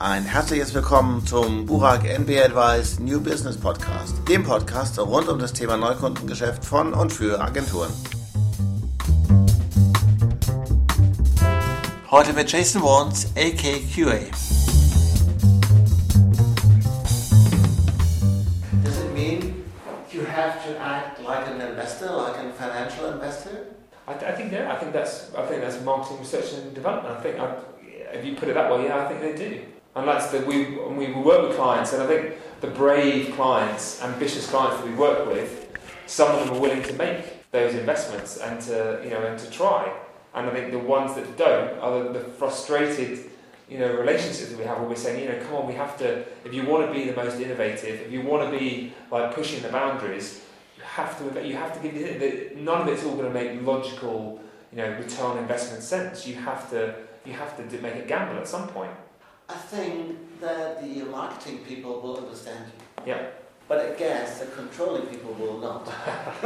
Ein herzliches Willkommen zum Burak NB Advice New Business Podcast, dem Podcast rund um das Thema Neukundengeschäft von und für Agenturen. Heute mit Jason Warnes, AKQA. Does it mean you have to act like an investor, like a financial investor? I, I think yeah, I think that's I think that's marketing research and development. I think I, if you put it that way, yeah, I think they do. And that's the we we work with clients, and I think the brave clients, ambitious clients that we work with, some of them are willing to make those investments and to you know and to try. And I think the ones that don't are the, the frustrated you know relationships that we have where we're saying you know come on we have to if you want to be the most innovative if you want to be like pushing the boundaries you have to you have to give the, none of it's all going to make logical you know return on investment sense. You have to you have to make a gamble at some point. I think that the marketing people will understand you. Yeah. But I guess the controlling people will not.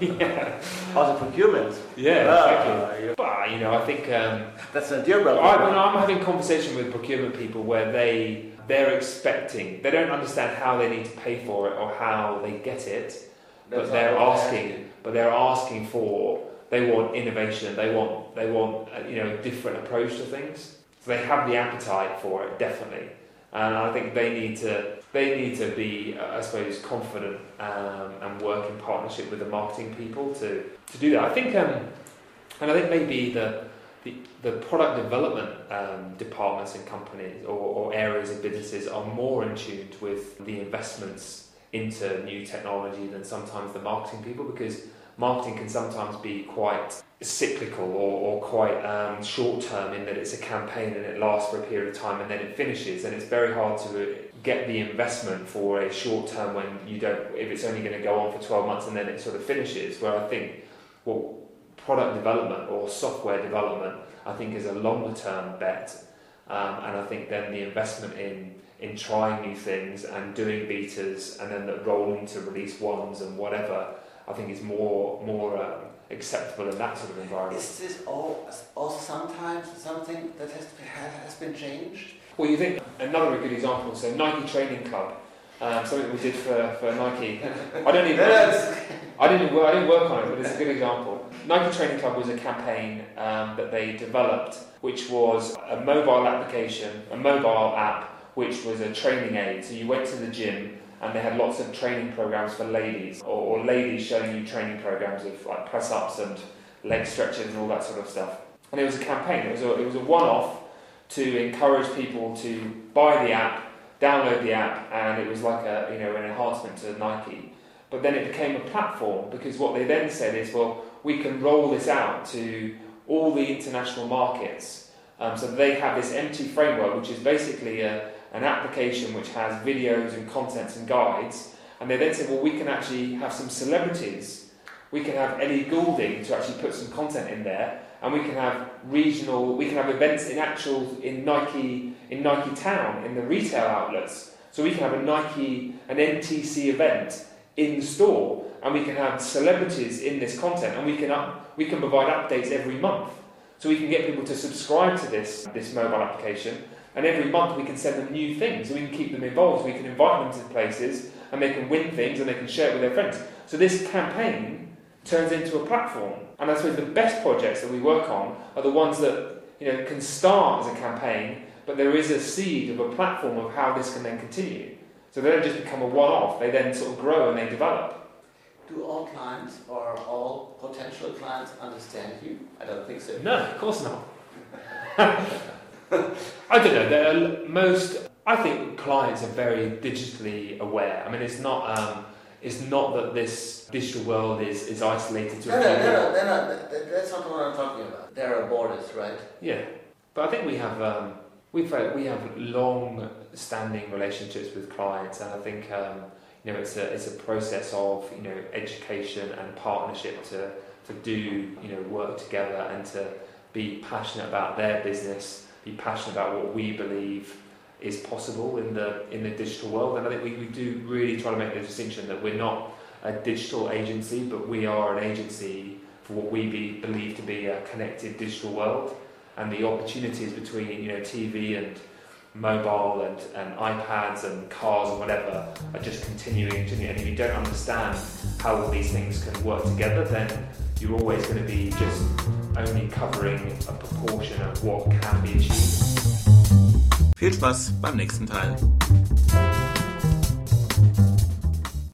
yeah. Or the procurement. Yeah, exactly. But, you know, I think... Um, That's a deal breaker. I, I'm having conversation with procurement people where they, they're expecting, they don't understand how they need to pay for it or how they get it but they're asking, but they're asking for. They want innovation. They want they want a, uh, you know a different approach to things. They have the appetite for it definitely, and I think they need to they need to be uh, I suppose confident um, and work in partnership with the marketing people to to do that. I think um, and I think maybe the the, the product development um, departments and companies or, or areas of businesses are more in tune with the investments into new technology than sometimes the marketing people because marketing can sometimes be quite cyclical or, or quite um, short term in that it's a campaign and it lasts for a period of time and then it finishes. And it's very hard to get the investment for a short term when you don't if it's only going to go on for 12 months and then it sort of finishes. Where I think well product development or software development I think is a longer term bet. Um, and I think then the investment in in trying new things and doing betas and then rolling to release ones and whatever, I think is more more um, acceptable in that sort of environment. Is this all, also sometimes something that has, has been changed? Well, you think another good example. So Nike Training Club, um, something we did for, for Nike. I don't even. I didn't work. I didn't work on it, but it's a good example. Nike Training Club was a campaign um, that they developed, which was a mobile application, a mobile app which was a training aid. So you went to the gym and they had lots of training programs for ladies, or, or ladies showing you training programs of like press ups and leg stretches and all that sort of stuff. And it was a campaign. It was a, it was a one-off to encourage people to buy the app, download the app, and it was like a you know an enhancement to Nike. But then it became a platform because what they then said is, well, we can roll this out to all the international markets. Um, so they have this empty framework, which is basically a, an application which has videos and contents and guides, and they then said, well, we can actually have some celebrities. We can have Ellie Goulding to actually put some content in there, and we can have regional, we can have events in actual in Nike in Nike Town in the retail outlets. So we can have a Nike an NTC event in store, and we can have celebrities in this content, and we can up, we can provide updates every month. So we can get people to subscribe to this this mobile application and every month we can send them new things, we can keep them involved. We can invite them to places, and they can win things, and they can share it with their friends. So this campaign turns into a platform. And I suppose the best projects that we work on are the ones that you know can start as a campaign, but there is a seed of a platform of how this can then continue. So they don't just become a one-off; they then sort of grow and they develop. Do all clients or all potential clients understand you? I don't think so. No, of course not. I don't know. There most. I think clients are very digitally aware. I mean, it's not. Um, it's not that this digital world is, is isolated to. No, no, no, no, no, That's not what I'm talking about. There are borders, right? Yeah, but I think we have um, we've we have long standing relationships with clients, and I think um, you know it's a it's a process of you know education and partnership to to do you know work together and to be passionate about their business be passionate about what we believe is possible in the in the digital world. And I think we, we do really try to make the distinction that we're not a digital agency, but we are an agency for what we be, believe to be a connected digital world. And the opportunities between you know TV and mobile and, and iPads and cars and whatever are just continuing to and if you don't understand how all these things can work together then you're always going to be just only covering a proportion of what can be achieved. Viel Spaß beim nächsten Teil.